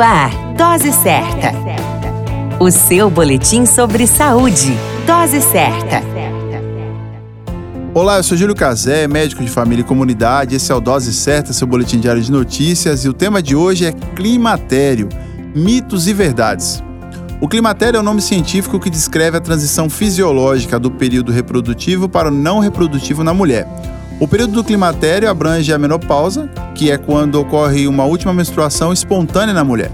Ar, Dose Certa. O seu boletim sobre saúde. Dose Certa. Olá, eu sou Júlio Cazé, médico de família e comunidade. Esse é o Dose Certa, seu boletim diário de notícias. E o tema de hoje é climatério, mitos e verdades. O climatério é o nome científico que descreve a transição fisiológica do período reprodutivo para o não reprodutivo na mulher. O período do climatério abrange a menopausa, que é quando ocorre uma última menstruação espontânea na mulher.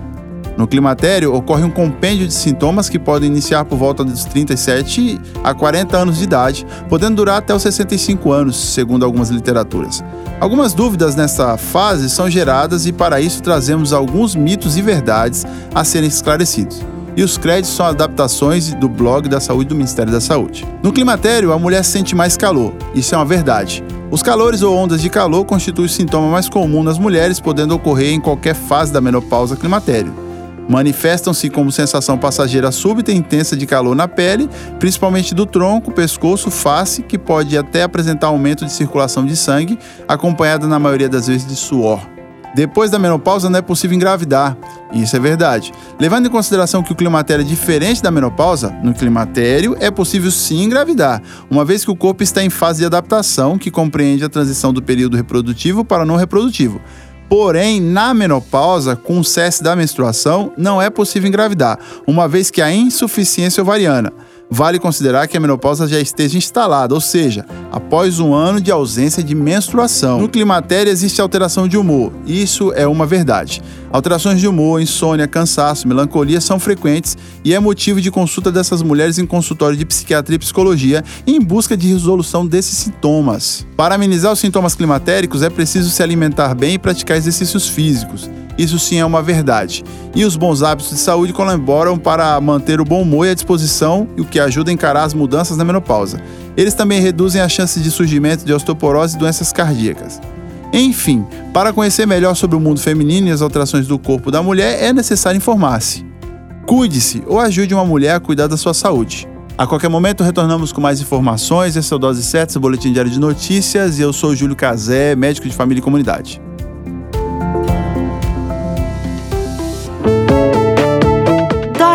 No climatério, ocorre um compêndio de sintomas que podem iniciar por volta dos 37 a 40 anos de idade, podendo durar até os 65 anos, segundo algumas literaturas. Algumas dúvidas nessa fase são geradas e, para isso, trazemos alguns mitos e verdades a serem esclarecidos e os créditos são adaptações do blog da saúde do Ministério da Saúde. No climatério, a mulher sente mais calor, isso é uma verdade. Os calores ou ondas de calor constituem o sintoma mais comum nas mulheres, podendo ocorrer em qualquer fase da menopausa climatério. Manifestam-se como sensação passageira súbita e intensa de calor na pele, principalmente do tronco, pescoço, face, que pode até apresentar aumento de circulação de sangue, acompanhada na maioria das vezes de suor. Depois da menopausa não é possível engravidar. Isso é verdade. Levando em consideração que o climatério é diferente da menopausa, no climatério é possível sim engravidar, uma vez que o corpo está em fase de adaptação, que compreende a transição do período reprodutivo para não reprodutivo. Porém, na menopausa, com o cesse da menstruação, não é possível engravidar, uma vez que há insuficiência ovariana vale considerar que a menopausa já esteja instalada, ou seja, após um ano de ausência de menstruação. No climatério existe alteração de humor, isso é uma verdade. Alterações de humor, insônia, cansaço, melancolia são frequentes e é motivo de consulta dessas mulheres em consultório de psiquiatria e psicologia em busca de resolução desses sintomas. Para amenizar os sintomas climatéricos é preciso se alimentar bem e praticar exercícios físicos. Isso sim é uma verdade. E os bons hábitos de saúde colaboram para manter o bom humor e a disposição, o que ajuda a encarar as mudanças na menopausa. Eles também reduzem a chance de surgimento de osteoporose e doenças cardíacas. Enfim, para conhecer melhor sobre o mundo feminino e as alterações do corpo da mulher, é necessário informar-se. Cuide-se ou ajude uma mulher a cuidar da sua saúde. A qualquer momento retornamos com mais informações. Esse é o Dose Certa, seu boletim diário de notícias, e eu sou Júlio Cazé, médico de família e comunidade.